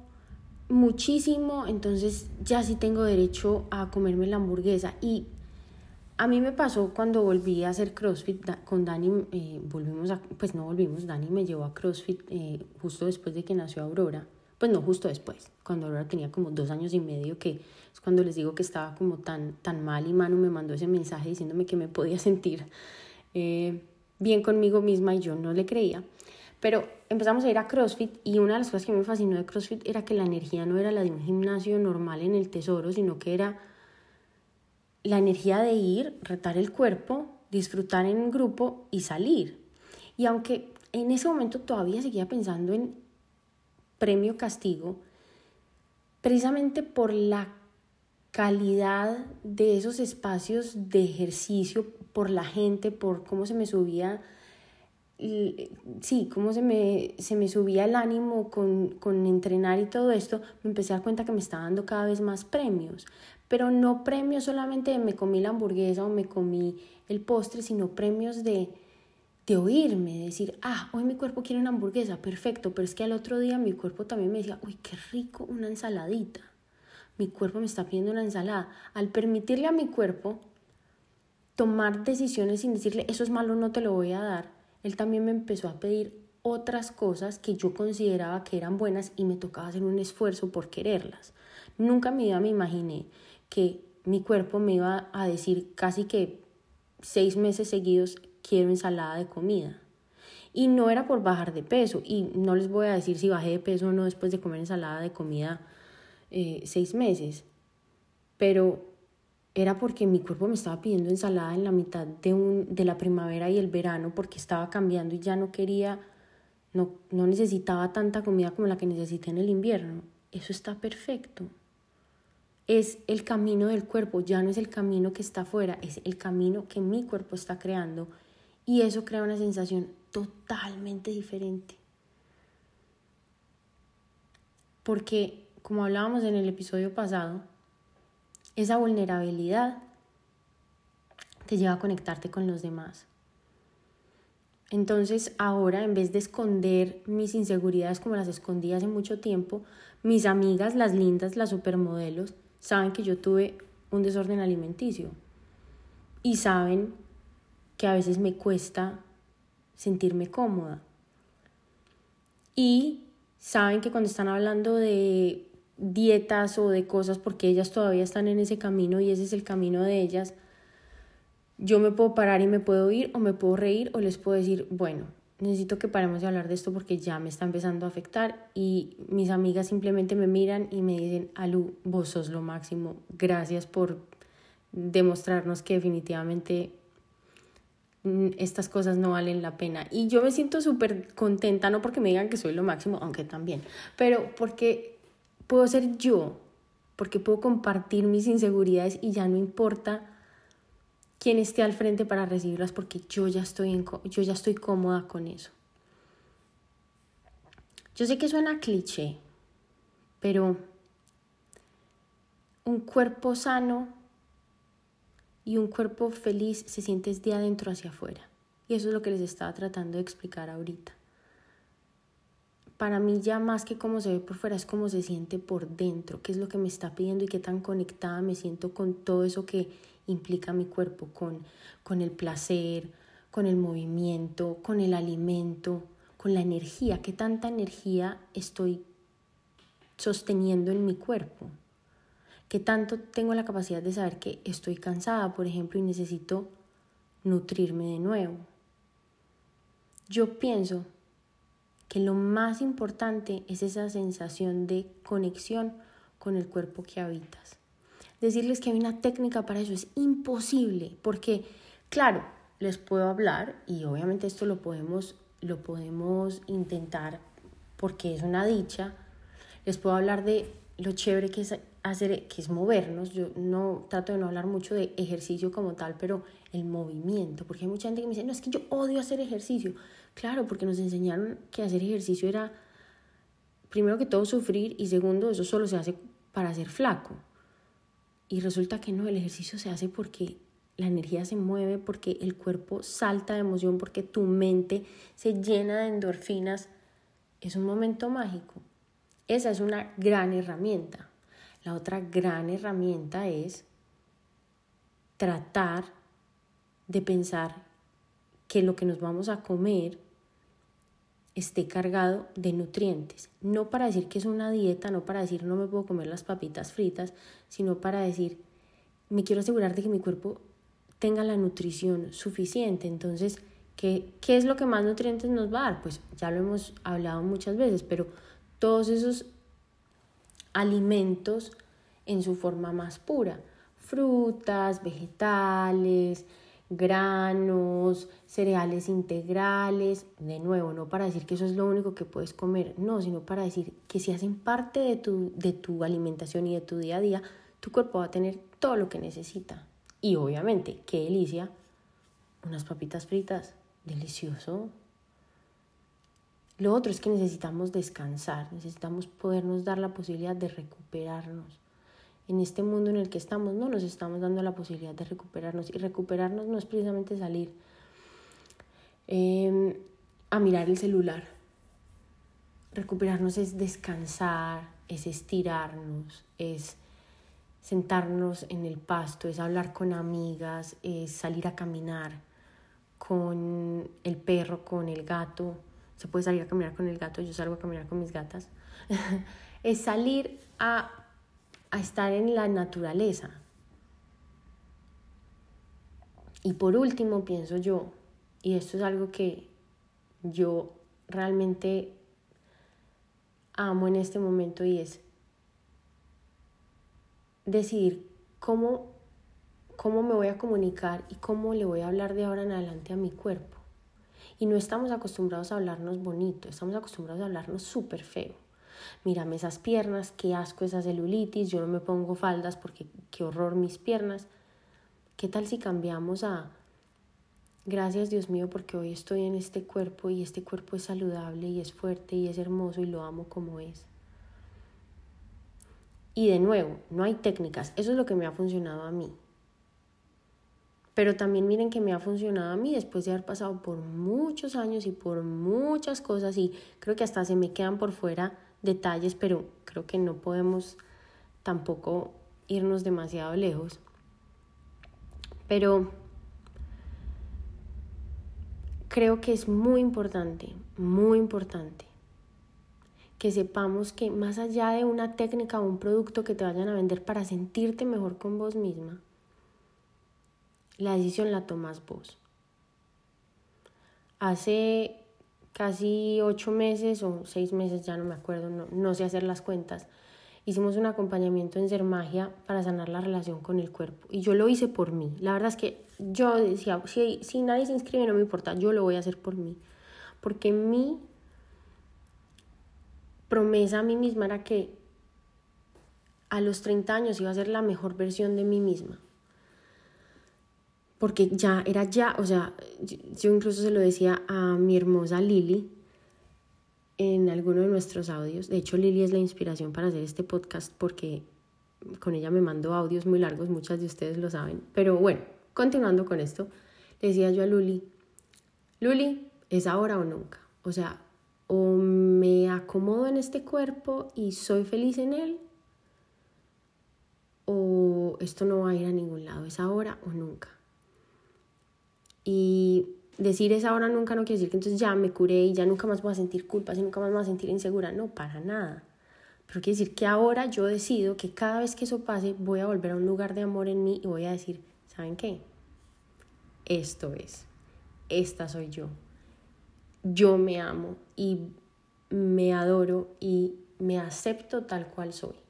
muchísimo, entonces ya sí tengo derecho a comerme la hamburguesa. Y a mí me pasó cuando volví a hacer CrossFit con Dani, eh, volvimos a, pues no volvimos, Dani me llevó a CrossFit eh, justo después de que nació Aurora. Pues no, justo después, cuando Aurora tenía como dos años y medio, que es cuando les digo que estaba como tan, tan mal y Manu me mandó ese mensaje diciéndome que me podía sentir eh, bien conmigo misma y yo no le creía. Pero empezamos a ir a CrossFit y una de las cosas que me fascinó de CrossFit era que la energía no era la de un gimnasio normal en el tesoro, sino que era la energía de ir, retar el cuerpo, disfrutar en un grupo y salir. Y aunque en ese momento todavía seguía pensando en premio castigo, precisamente por la calidad de esos espacios de ejercicio, por la gente, por cómo se me subía sí, cómo se me, se me subía el ánimo con, con entrenar y todo esto, me empecé a dar cuenta que me estaba dando cada vez más premios. Pero no premios solamente de me comí la hamburguesa o me comí el postre, sino premios de, de oírme, de decir, ah, hoy mi cuerpo quiere una hamburguesa, perfecto, pero es que al otro día mi cuerpo también me decía, uy, qué rico una ensaladita. Mi cuerpo me está pidiendo una ensalada. Al permitirle a mi cuerpo tomar decisiones sin decirle, eso es malo, no te lo voy a dar, él también me empezó a pedir otras cosas que yo consideraba que eran buenas y me tocaba hacer un esfuerzo por quererlas. Nunca en mi vida me imaginé que mi cuerpo me iba a decir casi que seis meses seguidos quiero ensalada de comida. Y no era por bajar de peso. Y no les voy a decir si bajé de peso o no después de comer ensalada de comida eh, seis meses. Pero era porque mi cuerpo me estaba pidiendo ensalada en la mitad de, un, de la primavera y el verano porque estaba cambiando y ya no quería, no, no necesitaba tanta comida como la que necesité en el invierno. Eso está perfecto. Es el camino del cuerpo, ya no es el camino que está afuera, es el camino que mi cuerpo está creando y eso crea una sensación totalmente diferente. Porque, como hablábamos en el episodio pasado, esa vulnerabilidad te lleva a conectarte con los demás. Entonces ahora, en vez de esconder mis inseguridades como las escondí hace mucho tiempo, mis amigas, las lindas, las supermodelos, saben que yo tuve un desorden alimenticio y saben que a veces me cuesta sentirme cómoda. Y saben que cuando están hablando de dietas o de cosas porque ellas todavía están en ese camino y ese es el camino de ellas, yo me puedo parar y me puedo ir o me puedo reír o les puedo decir, bueno, necesito que paremos de hablar de esto porque ya me está empezando a afectar y mis amigas simplemente me miran y me dicen, Alu, vos sos lo máximo, gracias por demostrarnos que definitivamente estas cosas no valen la pena. Y yo me siento súper contenta, no porque me digan que soy lo máximo, aunque también, pero porque puedo ser yo, porque puedo compartir mis inseguridades y ya no importa quién esté al frente para recibirlas, porque yo ya estoy, en, yo ya estoy cómoda con eso. Yo sé que suena cliché, pero un cuerpo sano y un cuerpo feliz se siente de adentro hacia afuera. Y eso es lo que les estaba tratando de explicar ahorita. Para mí ya más que cómo se ve por fuera es cómo se siente por dentro, qué es lo que me está pidiendo y qué tan conectada me siento con todo eso que implica mi cuerpo, con, con el placer, con el movimiento, con el alimento, con la energía, qué tanta energía estoy sosteniendo en mi cuerpo que tanto tengo la capacidad de saber que estoy cansada, por ejemplo, y necesito nutrirme de nuevo. Yo pienso que lo más importante es esa sensación de conexión con el cuerpo que habitas. Decirles que hay una técnica para eso es imposible, porque claro, les puedo hablar y obviamente esto lo podemos lo podemos intentar porque es una dicha. Les puedo hablar de lo chévere que es hacer, que es movernos, yo no trato de no hablar mucho de ejercicio como tal, pero el movimiento, porque hay mucha gente que me dice, no, es que yo odio hacer ejercicio. Claro, porque nos enseñaron que hacer ejercicio era, primero que todo, sufrir y segundo, eso solo se hace para ser flaco. Y resulta que no, el ejercicio se hace porque la energía se mueve, porque el cuerpo salta de emoción, porque tu mente se llena de endorfinas. Es un momento mágico. Esa es una gran herramienta. La otra gran herramienta es tratar de pensar que lo que nos vamos a comer esté cargado de nutrientes. No para decir que es una dieta, no para decir no me puedo comer las papitas fritas, sino para decir me quiero asegurar de que mi cuerpo tenga la nutrición suficiente. Entonces, ¿qué, ¿qué es lo que más nutrientes nos va a dar? Pues ya lo hemos hablado muchas veces, pero todos esos alimentos en su forma más pura, frutas, vegetales, granos, cereales integrales, de nuevo, no para decir que eso es lo único que puedes comer, no, sino para decir que si hacen parte de tu, de tu alimentación y de tu día a día, tu cuerpo va a tener todo lo que necesita. Y obviamente, qué delicia, unas papitas fritas, delicioso, lo otro es que necesitamos descansar, necesitamos podernos dar la posibilidad de recuperarnos. En este mundo en el que estamos no nos estamos dando la posibilidad de recuperarnos y recuperarnos no es precisamente salir em, a mirar el celular. Recuperarnos es descansar, es estirarnos, es sentarnos en el pasto, es hablar con amigas, es salir a caminar con el perro, con el gato se puede salir a caminar con el gato, yo salgo a caminar con mis gatas, es salir a, a estar en la naturaleza. Y por último, pienso yo, y esto es algo que yo realmente amo en este momento y es decidir cómo, cómo me voy a comunicar y cómo le voy a hablar de ahora en adelante a mi cuerpo. Y no estamos acostumbrados a hablarnos bonito, estamos acostumbrados a hablarnos súper feo. Mírame esas piernas, qué asco esa celulitis, yo no me pongo faldas porque qué horror mis piernas. ¿Qué tal si cambiamos a gracias Dios mío porque hoy estoy en este cuerpo y este cuerpo es saludable y es fuerte y es hermoso y lo amo como es? Y de nuevo, no hay técnicas, eso es lo que me ha funcionado a mí. Pero también miren que me ha funcionado a mí después de haber pasado por muchos años y por muchas cosas y creo que hasta se me quedan por fuera detalles, pero creo que no podemos tampoco irnos demasiado lejos. Pero creo que es muy importante, muy importante que sepamos que más allá de una técnica o un producto que te vayan a vender para sentirte mejor con vos misma, la decisión la tomas vos. Hace casi ocho meses o seis meses, ya no me acuerdo, no, no sé hacer las cuentas, hicimos un acompañamiento en Ser Magia para sanar la relación con el cuerpo. Y yo lo hice por mí. La verdad es que yo decía, si, si nadie se inscribe no me importa, yo lo voy a hacer por mí. Porque mi promesa a mí misma era que a los 30 años iba a ser la mejor versión de mí misma porque ya era ya, o sea, yo incluso se lo decía a mi hermosa Lili en alguno de nuestros audios. De hecho, Lili es la inspiración para hacer este podcast porque con ella me mando audios muy largos, muchas de ustedes lo saben. Pero bueno, continuando con esto, decía yo a Luli, Luli, es ahora o nunca. O sea, o me acomodo en este cuerpo y soy feliz en él, o esto no va a ir a ningún lado, es ahora o nunca. Y decir esa hora nunca no quiere decir que entonces ya me curé y ya nunca más voy a sentir culpas y nunca más me voy a sentir insegura. No, para nada. Pero quiere decir que ahora yo decido que cada vez que eso pase voy a volver a un lugar de amor en mí y voy a decir, ¿saben qué? Esto es, esta soy yo. Yo me amo y me adoro y me acepto tal cual soy.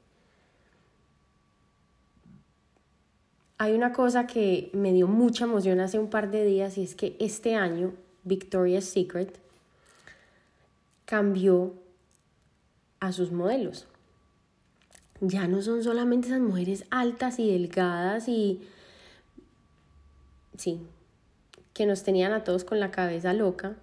Hay una cosa que me dio mucha emoción hace un par de días y es que este año Victoria's Secret cambió a sus modelos. Ya no son solamente esas mujeres altas y delgadas y... Sí, que nos tenían a todos con la cabeza loca,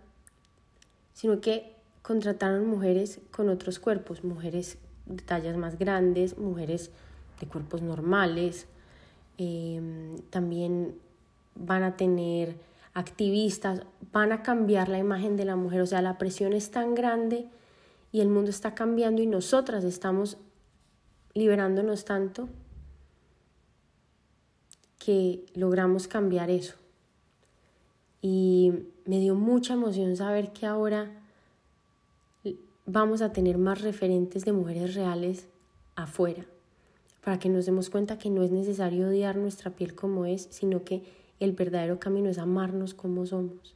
sino que contrataron mujeres con otros cuerpos, mujeres de tallas más grandes, mujeres de cuerpos normales, Em, también van a tener activistas, van a cambiar la imagen de la mujer, o sea, la presión es tan grande y el mundo está cambiando y nosotras estamos liberándonos tanto que logramos cambiar eso. Y me dio mucha emoción saber que ahora vamos a tener más referentes de mujeres reales afuera para que nos demos cuenta que no es necesario odiar nuestra piel como es, sino que el verdadero camino es amarnos como somos.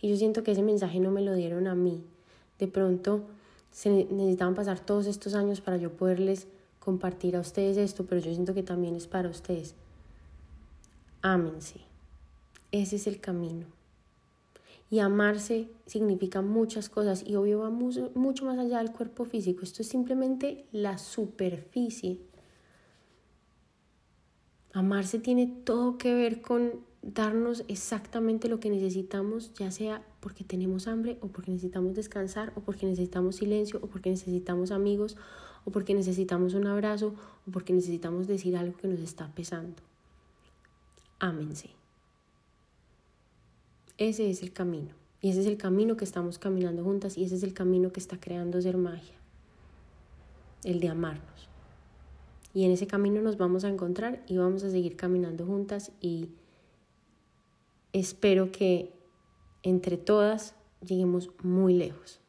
Y yo siento que ese mensaje no me lo dieron a mí. De pronto se necesitaban pasar todos estos años para yo poderles compartir a ustedes esto, pero yo siento que también es para ustedes. Ámense. Ese es el camino. Y amarse significa muchas cosas y obvio va mucho más allá del cuerpo físico. Esto es simplemente la superficie Amarse tiene todo que ver con darnos exactamente lo que necesitamos, ya sea porque tenemos hambre o porque necesitamos descansar o porque necesitamos silencio o porque necesitamos amigos o porque necesitamos un abrazo o porque necesitamos decir algo que nos está pesando. Ámense. Ese es el camino. Y ese es el camino que estamos caminando juntas y ese es el camino que está creando ser magia. El de amarnos. Y en ese camino nos vamos a encontrar y vamos a seguir caminando juntas y espero que entre todas lleguemos muy lejos,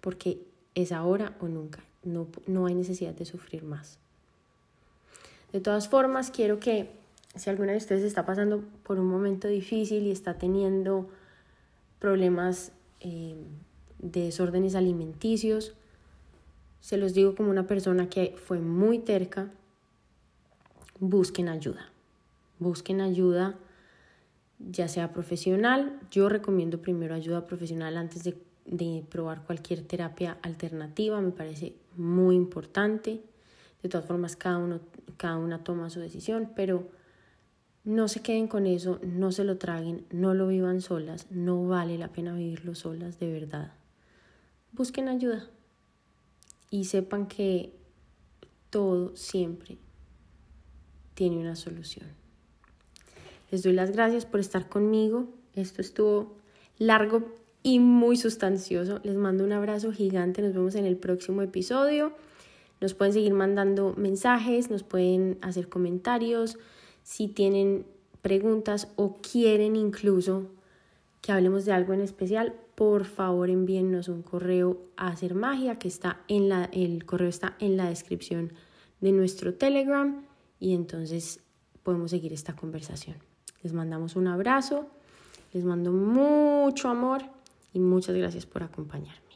porque es ahora o nunca, no, no hay necesidad de sufrir más. De todas formas, quiero que si alguna de ustedes está pasando por un momento difícil y está teniendo problemas eh, de desórdenes alimenticios. Se los digo como una persona que fue muy terca. Busquen ayuda. Busquen ayuda, ya sea profesional. Yo recomiendo primero ayuda profesional antes de, de probar cualquier terapia alternativa. Me parece muy importante. De todas formas, cada, uno, cada una toma su decisión, pero no se queden con eso, no se lo traguen, no lo vivan solas, no vale la pena vivirlo solas, de verdad. Busquen ayuda y sepan que todo siempre tiene una solución. Les doy las gracias por estar conmigo. Esto estuvo largo y muy sustancioso. Les mando un abrazo gigante. Nos vemos en el próximo episodio. Nos pueden seguir mandando mensajes, nos pueden hacer comentarios. Si tienen preguntas o quieren incluso que hablemos de algo en especial, por favor envíennos un correo a hacer magia que está en la el correo está en la descripción de nuestro Telegram y entonces podemos seguir esta conversación. Les mandamos un abrazo, les mando mucho amor y muchas gracias por acompañarme.